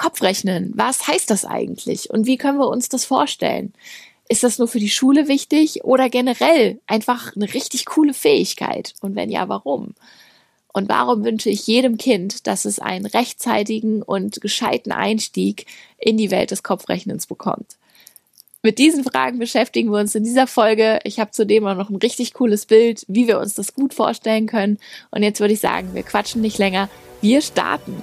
Kopfrechnen, was heißt das eigentlich und wie können wir uns das vorstellen? Ist das nur für die Schule wichtig oder generell einfach eine richtig coole Fähigkeit? Und wenn ja, warum? Und warum wünsche ich jedem Kind, dass es einen rechtzeitigen und gescheiten Einstieg in die Welt des Kopfrechnens bekommt? Mit diesen Fragen beschäftigen wir uns in dieser Folge. Ich habe zudem auch noch ein richtig cooles Bild, wie wir uns das gut vorstellen können. Und jetzt würde ich sagen, wir quatschen nicht länger. Wir starten.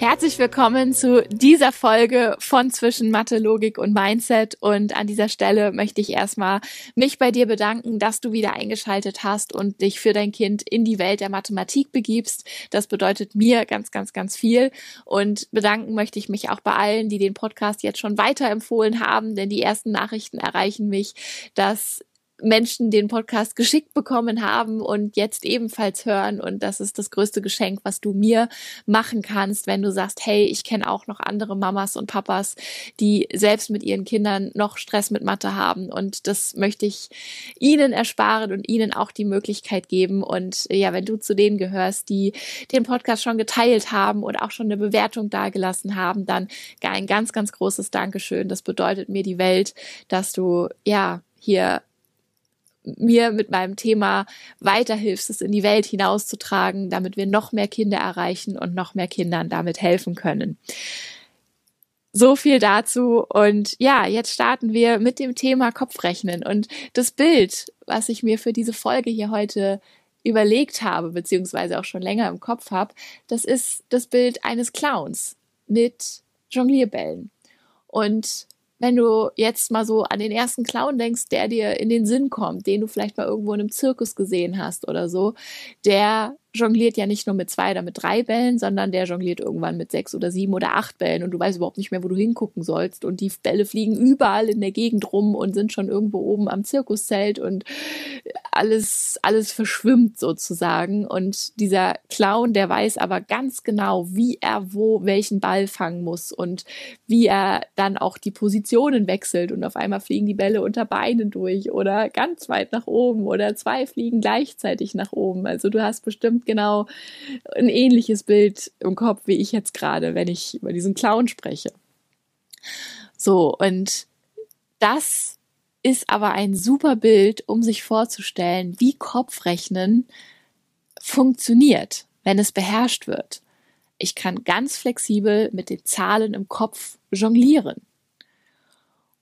Herzlich willkommen zu dieser Folge von Zwischen Mathe, Logik und Mindset. Und an dieser Stelle möchte ich erstmal mich bei dir bedanken, dass du wieder eingeschaltet hast und dich für dein Kind in die Welt der Mathematik begibst. Das bedeutet mir ganz, ganz, ganz viel. Und bedanken möchte ich mich auch bei allen, die den Podcast jetzt schon weiterempfohlen haben, denn die ersten Nachrichten erreichen mich, dass Menschen den Podcast geschickt bekommen haben und jetzt ebenfalls hören. Und das ist das größte Geschenk, was du mir machen kannst, wenn du sagst, hey, ich kenne auch noch andere Mamas und Papas, die selbst mit ihren Kindern noch Stress mit Mathe haben. Und das möchte ich ihnen ersparen und ihnen auch die Möglichkeit geben. Und ja, wenn du zu denen gehörst, die den Podcast schon geteilt haben und auch schon eine Bewertung dagelassen haben, dann ein ganz, ganz großes Dankeschön. Das bedeutet mir die Welt, dass du ja hier mir mit meinem Thema weiterhilfst, es in die Welt hinauszutragen, damit wir noch mehr Kinder erreichen und noch mehr Kindern damit helfen können. So viel dazu. Und ja, jetzt starten wir mit dem Thema Kopfrechnen. Und das Bild, was ich mir für diese Folge hier heute überlegt habe, beziehungsweise auch schon länger im Kopf habe, das ist das Bild eines Clowns mit Jonglierbällen. Und wenn du jetzt mal so an den ersten Clown denkst, der dir in den Sinn kommt, den du vielleicht mal irgendwo in einem Zirkus gesehen hast oder so, der jongliert ja nicht nur mit zwei oder mit drei Bällen, sondern der jongliert irgendwann mit sechs oder sieben oder acht Bällen und du weißt überhaupt nicht mehr, wo du hingucken sollst und die Bälle fliegen überall in der Gegend rum und sind schon irgendwo oben am Zirkuszelt und alles, alles verschwimmt sozusagen und dieser Clown, der weiß aber ganz genau, wie er wo welchen Ball fangen muss und wie er dann auch die Positionen wechselt und auf einmal fliegen die Bälle unter Beinen durch oder ganz weit nach oben oder zwei fliegen gleichzeitig nach oben. Also du hast bestimmt genau ein ähnliches Bild im Kopf wie ich jetzt gerade, wenn ich über diesen Clown spreche. So, und das ist aber ein super Bild, um sich vorzustellen, wie Kopfrechnen funktioniert, wenn es beherrscht wird. Ich kann ganz flexibel mit den Zahlen im Kopf jonglieren.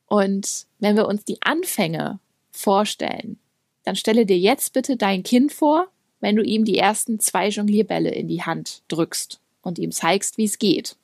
Und wenn wir uns die Anfänge vorstellen, dann stelle dir jetzt bitte dein Kind vor, wenn du ihm die ersten zwei Jonglierbälle in die Hand drückst und ihm zeigst, wie es geht.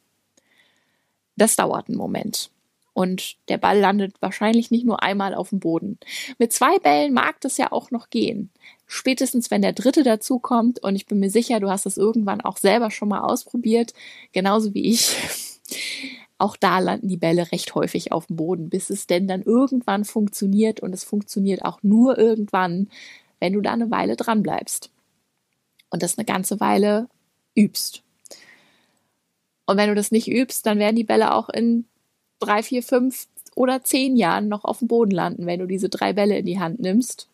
Das dauert einen Moment. Und der Ball landet wahrscheinlich nicht nur einmal auf dem Boden. Mit zwei Bällen mag das ja auch noch gehen. Spätestens wenn der dritte dazukommt, und ich bin mir sicher, du hast es irgendwann auch selber schon mal ausprobiert, genauso wie ich. Auch da landen die Bälle recht häufig auf dem Boden, bis es denn dann irgendwann funktioniert. Und es funktioniert auch nur irgendwann, wenn du da eine Weile dran bleibst und das eine ganze Weile übst. Und wenn du das nicht übst, dann werden die Bälle auch in drei, vier, fünf oder zehn Jahren noch auf dem Boden landen, wenn du diese drei Bälle in die Hand nimmst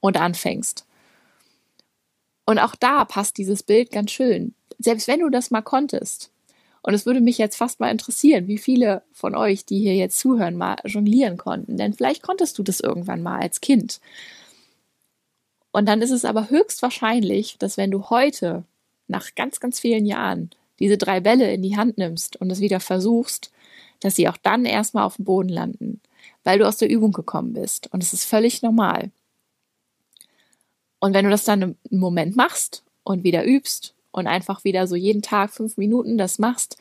und anfängst. Und auch da passt dieses Bild ganz schön. Selbst wenn du das mal konntest. Und es würde mich jetzt fast mal interessieren, wie viele von euch, die hier jetzt zuhören, mal jonglieren konnten. Denn vielleicht konntest du das irgendwann mal als Kind. Und dann ist es aber höchstwahrscheinlich, dass wenn du heute, nach ganz, ganz vielen Jahren, diese drei Bälle in die Hand nimmst und es wieder versuchst, dass sie auch dann erstmal auf dem Boden landen, weil du aus der Übung gekommen bist. Und es ist völlig normal. Und wenn du das dann einen Moment machst und wieder übst und einfach wieder so jeden Tag fünf Minuten das machst,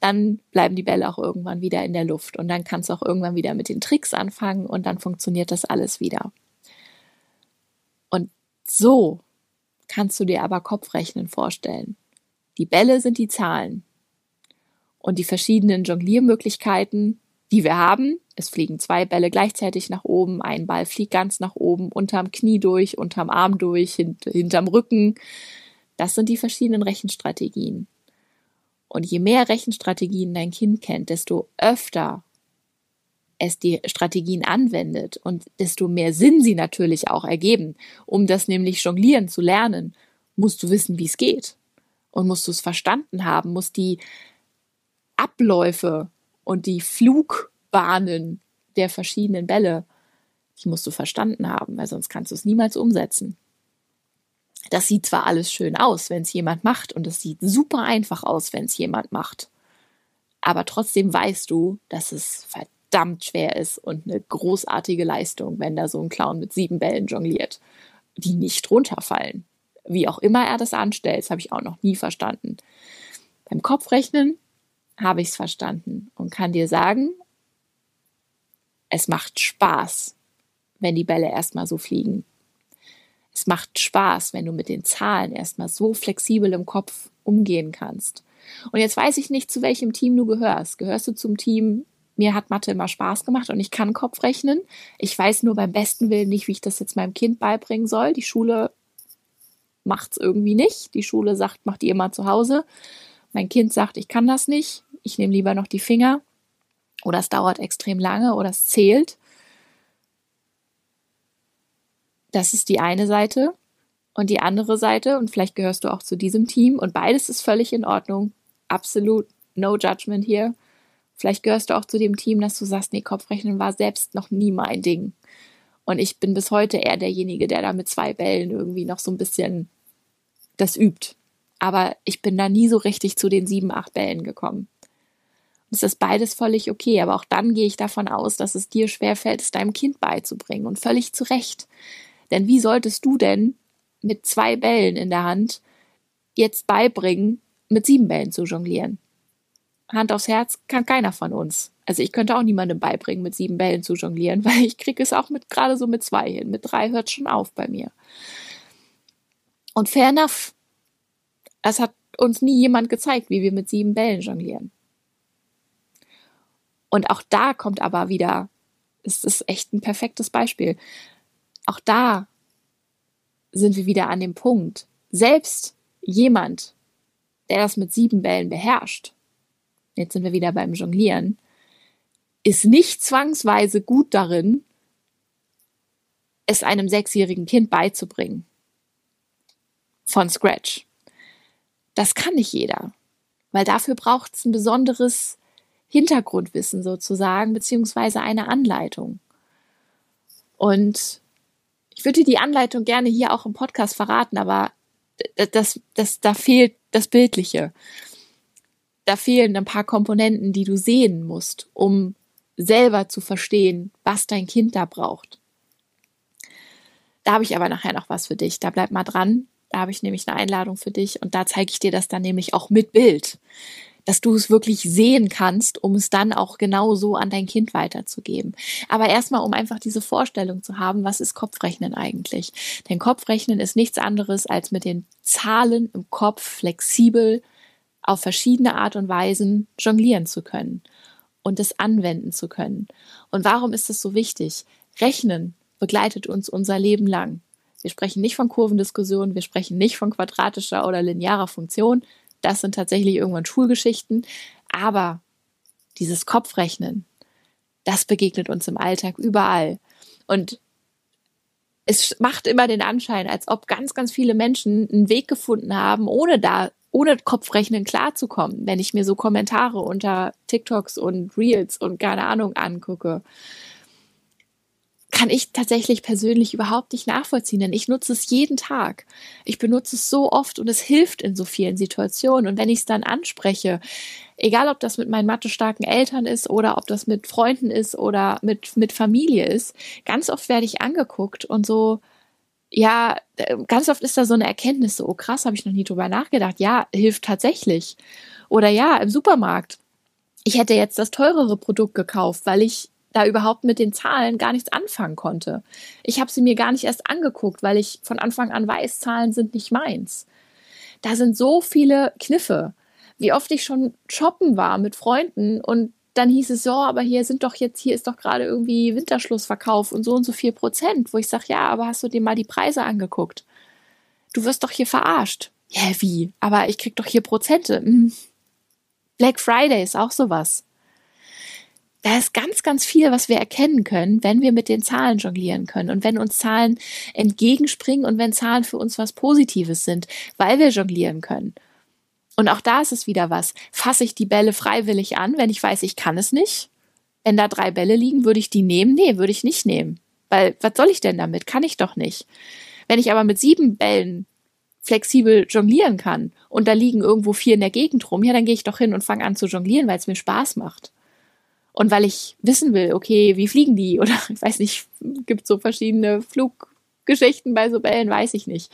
dann bleiben die Bälle auch irgendwann wieder in der Luft und dann kannst du auch irgendwann wieder mit den Tricks anfangen und dann funktioniert das alles wieder. Und so kannst du dir aber Kopfrechnen vorstellen. Die Bälle sind die Zahlen und die verschiedenen Jongliermöglichkeiten, die wir haben. Es fliegen zwei Bälle gleichzeitig nach oben, ein Ball fliegt ganz nach oben, unterm Knie durch, unterm Arm durch, hint hinterm Rücken. Das sind die verschiedenen Rechenstrategien. Und je mehr Rechenstrategien dein Kind kennt, desto öfter es die Strategien anwendet und desto mehr Sinn sie natürlich auch ergeben. Um das nämlich jonglieren zu lernen, musst du wissen, wie es geht. Und musst du es verstanden haben, musst die Abläufe und die Flugbahnen der verschiedenen Bälle, die musst du verstanden haben, weil sonst kannst du es niemals umsetzen. Das sieht zwar alles schön aus, wenn es jemand macht, und es sieht super einfach aus, wenn es jemand macht. Aber trotzdem weißt du, dass es verdammt schwer ist und eine großartige Leistung, wenn da so ein Clown mit sieben Bällen jongliert, die nicht runterfallen. Wie auch immer er das anstellt, das habe ich auch noch nie verstanden. Beim Kopfrechnen habe ich es verstanden und kann dir sagen, es macht Spaß, wenn die Bälle erstmal so fliegen. Es macht Spaß, wenn du mit den Zahlen erstmal so flexibel im Kopf umgehen kannst. Und jetzt weiß ich nicht, zu welchem Team du gehörst. Gehörst du zum Team, mir hat Mathe immer Spaß gemacht und ich kann Kopf rechnen. Ich weiß nur beim besten Willen nicht, wie ich das jetzt meinem Kind beibringen soll. Die Schule macht's irgendwie nicht. Die Schule sagt, mach die immer zu Hause. Mein Kind sagt, ich kann das nicht. Ich nehme lieber noch die Finger. Oder es dauert extrem lange oder es zählt. Das ist die eine Seite. Und die andere Seite, und vielleicht gehörst du auch zu diesem Team, und beides ist völlig in Ordnung. Absolut no judgment hier. Vielleicht gehörst du auch zu dem Team, dass du sagst, nee, Kopfrechnen war selbst noch nie mein Ding. Und ich bin bis heute eher derjenige, der da mit zwei Bällen irgendwie noch so ein bisschen das übt. Aber ich bin da nie so richtig zu den sieben, acht Bällen gekommen. Es ist beides völlig okay, aber auch dann gehe ich davon aus, dass es dir schwerfällt, es deinem Kind beizubringen und völlig zu Recht. Denn wie solltest du denn mit zwei Bällen in der Hand jetzt beibringen, mit sieben Bällen zu jonglieren? Hand aufs Herz kann keiner von uns. Also ich könnte auch niemandem beibringen, mit sieben Bällen zu jonglieren, weil ich kriege es auch mit gerade so mit zwei hin. Mit drei hört schon auf bei mir. Und fair enough. Es hat uns nie jemand gezeigt, wie wir mit sieben Bällen jonglieren. Und auch da kommt aber wieder, es ist echt ein perfektes Beispiel auch da sind wir wieder an dem Punkt. Selbst jemand, der das mit sieben Bällen beherrscht, jetzt sind wir wieder beim Jonglieren, ist nicht zwangsweise gut darin, es einem sechsjährigen Kind beizubringen. Von Scratch. Das kann nicht jeder, weil dafür braucht es ein besonderes Hintergrundwissen sozusagen, beziehungsweise eine Anleitung. Und ich würde dir die Anleitung gerne hier auch im Podcast verraten, aber das, das, da fehlt das Bildliche. Da fehlen ein paar Komponenten, die du sehen musst, um selber zu verstehen, was dein Kind da braucht. Da habe ich aber nachher noch was für dich. Da bleib mal dran. Da habe ich nämlich eine Einladung für dich und da zeige ich dir das dann nämlich auch mit Bild dass du es wirklich sehen kannst, um es dann auch genau so an dein Kind weiterzugeben. Aber erstmal, um einfach diese Vorstellung zu haben, was ist Kopfrechnen eigentlich? Denn Kopfrechnen ist nichts anderes, als mit den Zahlen im Kopf flexibel auf verschiedene Art und Weisen jonglieren zu können und es anwenden zu können. Und warum ist das so wichtig? Rechnen begleitet uns unser Leben lang. Wir sprechen nicht von Kurvendiskussionen, wir sprechen nicht von quadratischer oder linearer Funktion, das sind tatsächlich irgendwann Schulgeschichten. Aber dieses Kopfrechnen, das begegnet uns im Alltag überall. Und es macht immer den Anschein, als ob ganz, ganz viele Menschen einen Weg gefunden haben, ohne da, ohne Kopfrechnen klarzukommen, wenn ich mir so Kommentare unter TikToks und Reels und keine Ahnung angucke kann ich tatsächlich persönlich überhaupt nicht nachvollziehen, denn ich nutze es jeden Tag. Ich benutze es so oft und es hilft in so vielen Situationen. Und wenn ich es dann anspreche, egal ob das mit meinen mathestarken Eltern ist oder ob das mit Freunden ist oder mit, mit Familie ist, ganz oft werde ich angeguckt und so, ja, ganz oft ist da so eine Erkenntnis, so, oh krass, habe ich noch nie drüber nachgedacht. Ja, hilft tatsächlich. Oder ja, im Supermarkt ich hätte jetzt das teurere Produkt gekauft, weil ich da überhaupt mit den Zahlen gar nichts anfangen konnte. Ich habe sie mir gar nicht erst angeguckt, weil ich von Anfang an weiß, Zahlen sind nicht meins. Da sind so viele Kniffe. Wie oft ich schon shoppen war mit Freunden und dann hieß es, ja, aber hier sind doch jetzt, hier ist doch gerade irgendwie Winterschlussverkauf und so und so viel Prozent, wo ich sage, ja, aber hast du dir mal die Preise angeguckt? Du wirst doch hier verarscht. Ja, wie? Aber ich krieg doch hier Prozente. Hm. Black Friday ist auch sowas. Da ist ganz, ganz viel, was wir erkennen können, wenn wir mit den Zahlen jonglieren können und wenn uns Zahlen entgegenspringen und wenn Zahlen für uns was Positives sind, weil wir jonglieren können. Und auch da ist es wieder was. Fasse ich die Bälle freiwillig an, wenn ich weiß, ich kann es nicht? Wenn da drei Bälle liegen, würde ich die nehmen? Nee, würde ich nicht nehmen. Weil, was soll ich denn damit? Kann ich doch nicht. Wenn ich aber mit sieben Bällen flexibel jonglieren kann und da liegen irgendwo vier in der Gegend rum, ja, dann gehe ich doch hin und fange an zu jonglieren, weil es mir Spaß macht. Und weil ich wissen will, okay, wie fliegen die? Oder ich weiß nicht, gibt so verschiedene Fluggeschichten bei so Bällen, weiß ich nicht.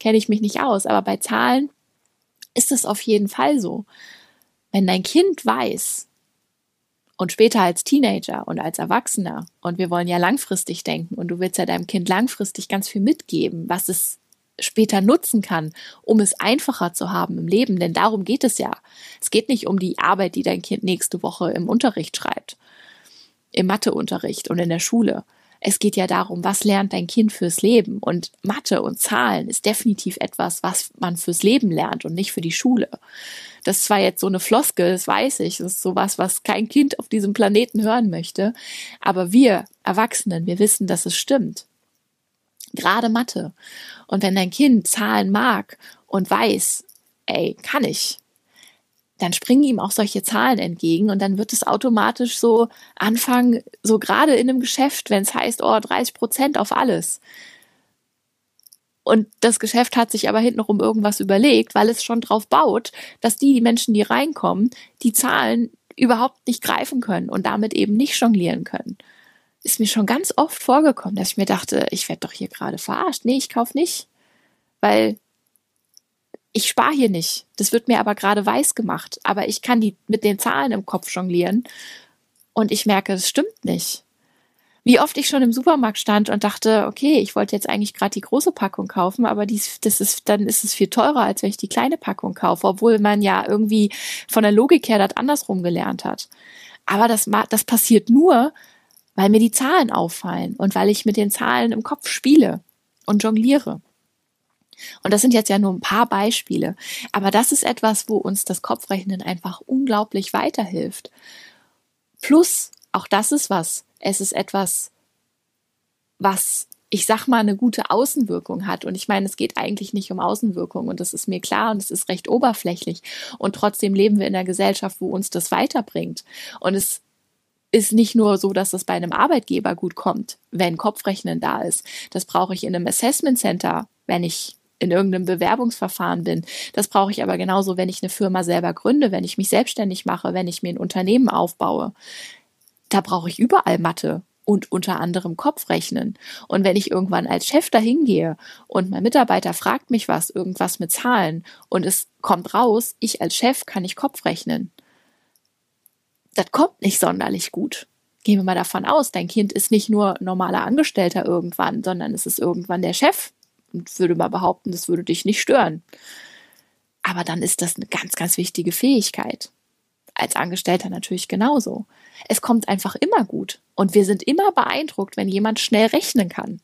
Kenne ich mich nicht aus. Aber bei Zahlen ist es auf jeden Fall so. Wenn dein Kind weiß und später als Teenager und als Erwachsener, und wir wollen ja langfristig denken und du willst ja deinem Kind langfristig ganz viel mitgeben, was es später nutzen kann, um es einfacher zu haben im Leben, denn darum geht es ja. Es geht nicht um die Arbeit, die dein Kind nächste Woche im Unterricht schreibt, im Matheunterricht und in der Schule, es geht ja darum, was lernt dein Kind fürs Leben? Und Mathe und Zahlen ist definitiv etwas, was man fürs Leben lernt und nicht für die Schule. Das ist zwar jetzt so eine Floskel, das weiß ich, das ist sowas, was kein Kind auf diesem Planeten hören möchte, aber wir Erwachsenen, wir wissen, dass es stimmt. Gerade Mathe. Und wenn dein Kind Zahlen mag und weiß, ey, kann ich, dann springen ihm auch solche Zahlen entgegen und dann wird es automatisch so anfangen, so gerade in einem Geschäft, wenn es heißt, oh, 30 Prozent auf alles. Und das Geschäft hat sich aber hintenrum irgendwas überlegt, weil es schon drauf baut, dass die, die Menschen, die reinkommen, die Zahlen überhaupt nicht greifen können und damit eben nicht jonglieren können. Ist mir schon ganz oft vorgekommen, dass ich mir dachte, ich werde doch hier gerade verarscht. Nee, ich kauf nicht. Weil ich spare hier nicht. Das wird mir aber gerade weiß gemacht. Aber ich kann die mit den Zahlen im Kopf jonglieren und ich merke, es stimmt nicht. Wie oft ich schon im Supermarkt stand und dachte, okay, ich wollte jetzt eigentlich gerade die große Packung kaufen, aber dies, das ist, dann ist es viel teurer, als wenn ich die kleine Packung kaufe, obwohl man ja irgendwie von der Logik her das andersrum gelernt hat. Aber das, das passiert nur, weil mir die Zahlen auffallen und weil ich mit den Zahlen im Kopf spiele und jongliere. Und das sind jetzt ja nur ein paar Beispiele. Aber das ist etwas, wo uns das Kopfrechnen einfach unglaublich weiterhilft. Plus, auch das ist was. Es ist etwas, was ich sag mal, eine gute Außenwirkung hat. Und ich meine, es geht eigentlich nicht um Außenwirkung und das ist mir klar und es ist recht oberflächlich. Und trotzdem leben wir in einer Gesellschaft, wo uns das weiterbringt. Und es ist nicht nur so, dass es bei einem Arbeitgeber gut kommt, wenn Kopfrechnen da ist. Das brauche ich in einem Assessment Center, wenn ich in irgendeinem Bewerbungsverfahren bin. Das brauche ich aber genauso, wenn ich eine Firma selber gründe, wenn ich mich selbstständig mache, wenn ich mir ein Unternehmen aufbaue. Da brauche ich überall Mathe und unter anderem Kopfrechnen. Und wenn ich irgendwann als Chef dahin gehe und mein Mitarbeiter fragt mich was, irgendwas mit Zahlen und es kommt raus, ich als Chef kann nicht Kopfrechnen. Das kommt nicht sonderlich gut. Gehen wir mal davon aus, dein Kind ist nicht nur normaler Angestellter irgendwann, sondern es ist irgendwann der Chef und würde mal behaupten, das würde dich nicht stören. Aber dann ist das eine ganz, ganz wichtige Fähigkeit. Als Angestellter natürlich genauso. Es kommt einfach immer gut. Und wir sind immer beeindruckt, wenn jemand schnell rechnen kann.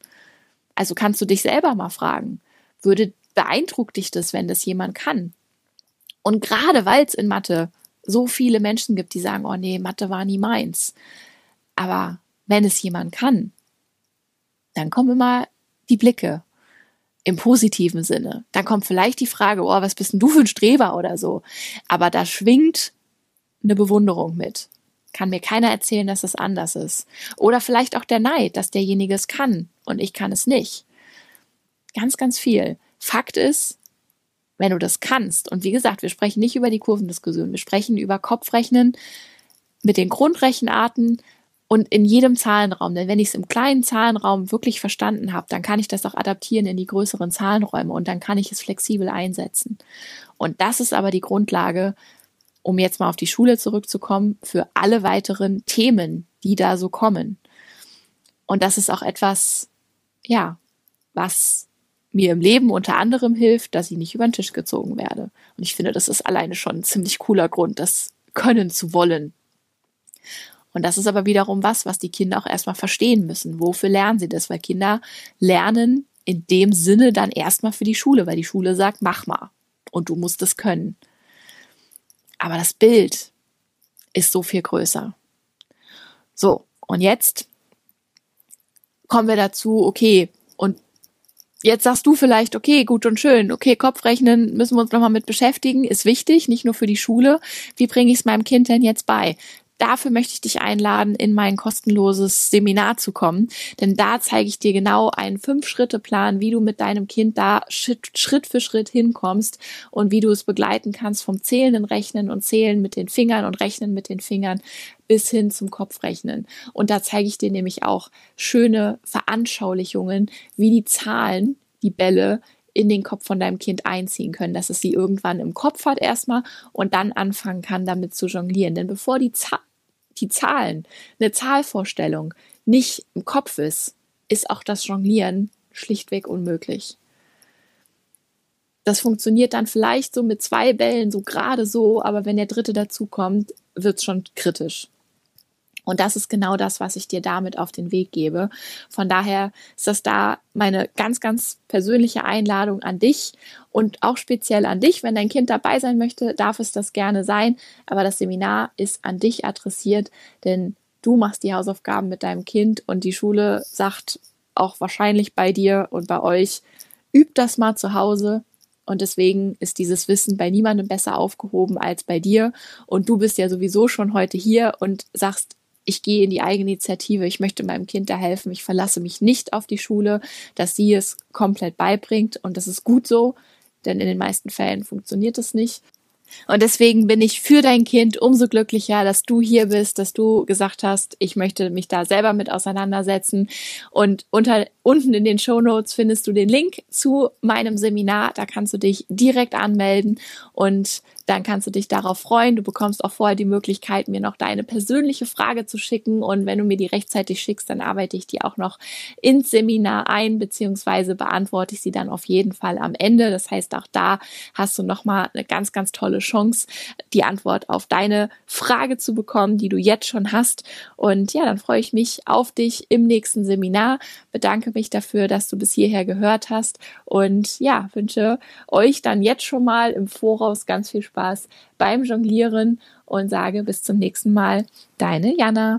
Also kannst du dich selber mal fragen, würde beeindruckt dich das, wenn das jemand kann? Und gerade weil es in Mathe so viele Menschen gibt, die sagen, oh nee, Mathe war nie meins. Aber wenn es jemand kann, dann kommen immer die Blicke im positiven Sinne. Dann kommt vielleicht die Frage, oh, was bist denn du für ein Streber oder so. Aber da schwingt eine Bewunderung mit. Kann mir keiner erzählen, dass es anders ist. Oder vielleicht auch der Neid, dass derjenige es kann und ich kann es nicht. Ganz, ganz viel. Fakt ist, wenn du das kannst, und wie gesagt, wir sprechen nicht über die Kurvendiskussion, wir sprechen über Kopfrechnen mit den Grundrechenarten, und in jedem Zahlenraum. Denn wenn ich es im kleinen Zahlenraum wirklich verstanden habe, dann kann ich das auch adaptieren in die größeren Zahlenräume und dann kann ich es flexibel einsetzen. Und das ist aber die Grundlage, um jetzt mal auf die Schule zurückzukommen, für alle weiteren Themen, die da so kommen. Und das ist auch etwas, ja, was mir im Leben unter anderem hilft, dass ich nicht über den Tisch gezogen werde. Und ich finde, das ist alleine schon ein ziemlich cooler Grund, das können zu wollen. Und das ist aber wiederum was, was die Kinder auch erstmal verstehen müssen. Wofür lernen sie das? Weil Kinder lernen in dem Sinne dann erstmal für die Schule, weil die Schule sagt, mach mal. Und du musst es können. Aber das Bild ist so viel größer. So, und jetzt kommen wir dazu, okay, und jetzt sagst du vielleicht, okay, gut und schön, okay, Kopfrechnen müssen wir uns nochmal mit beschäftigen, ist wichtig, nicht nur für die Schule. Wie bringe ich es meinem Kind denn jetzt bei? Dafür möchte ich dich einladen, in mein kostenloses Seminar zu kommen. Denn da zeige ich dir genau einen Fünf-Schritte-Plan, wie du mit deinem Kind da Schritt für Schritt hinkommst und wie du es begleiten kannst vom zählenden Rechnen und Zählen mit den Fingern und Rechnen mit den Fingern bis hin zum Kopfrechnen. Und da zeige ich dir nämlich auch schöne Veranschaulichungen, wie die Zahlen, die Bälle in den Kopf von deinem Kind einziehen können, dass es sie irgendwann im Kopf hat erstmal und dann anfangen kann, damit zu jonglieren. Denn bevor die, Zahl die Zahlen, eine Zahlvorstellung nicht im Kopf ist, ist auch das Jonglieren schlichtweg unmöglich. Das funktioniert dann vielleicht so mit zwei Bällen so gerade so, aber wenn der dritte dazukommt, wird es schon kritisch. Und das ist genau das, was ich dir damit auf den Weg gebe. Von daher ist das da meine ganz, ganz persönliche Einladung an dich und auch speziell an dich. Wenn dein Kind dabei sein möchte, darf es das gerne sein. Aber das Seminar ist an dich adressiert, denn du machst die Hausaufgaben mit deinem Kind und die Schule sagt auch wahrscheinlich bei dir und bei euch, übt das mal zu Hause, und deswegen ist dieses Wissen bei niemandem besser aufgehoben als bei dir. Und du bist ja sowieso schon heute hier und sagst, ich gehe in die Eigeninitiative, ich möchte meinem Kind da helfen, ich verlasse mich nicht auf die Schule, dass sie es komplett beibringt und das ist gut so, denn in den meisten Fällen funktioniert es nicht. Und deswegen bin ich für dein Kind umso glücklicher, dass du hier bist, dass du gesagt hast, ich möchte mich da selber mit auseinandersetzen. Und unter, unten in den Show Notes findest du den Link zu meinem Seminar. Da kannst du dich direkt anmelden und dann kannst du dich darauf freuen. Du bekommst auch vorher die Möglichkeit, mir noch deine persönliche Frage zu schicken. Und wenn du mir die rechtzeitig schickst, dann arbeite ich die auch noch ins Seminar ein, beziehungsweise beantworte ich sie dann auf jeden Fall am Ende. Das heißt, auch da hast du nochmal eine ganz, ganz tolle Chance, die Antwort auf deine Frage zu bekommen, die du jetzt schon hast. Und ja, dann freue ich mich auf dich im nächsten Seminar. Bedanke mich dafür, dass du bis hierher gehört hast. Und ja, wünsche euch dann jetzt schon mal im Voraus ganz viel Spaß beim Jonglieren und sage bis zum nächsten Mal. Deine Jana.